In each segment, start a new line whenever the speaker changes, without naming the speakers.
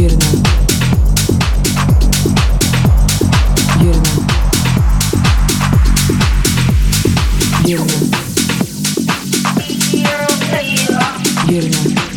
Yerine. Yerine. Yerine.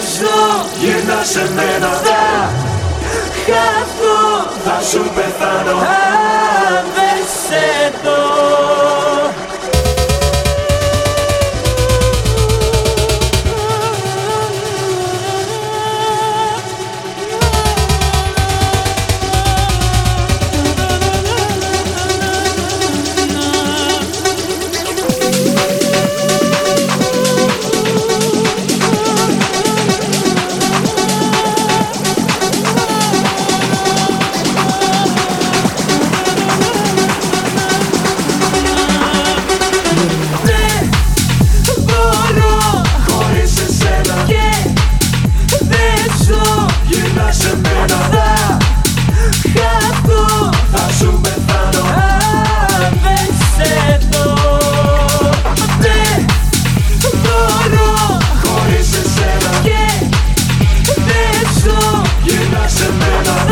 ζω
Γυρνάς σε μένα Θα
χαθώ.
Θα σου πεθάνω.
Αν δεν Listen to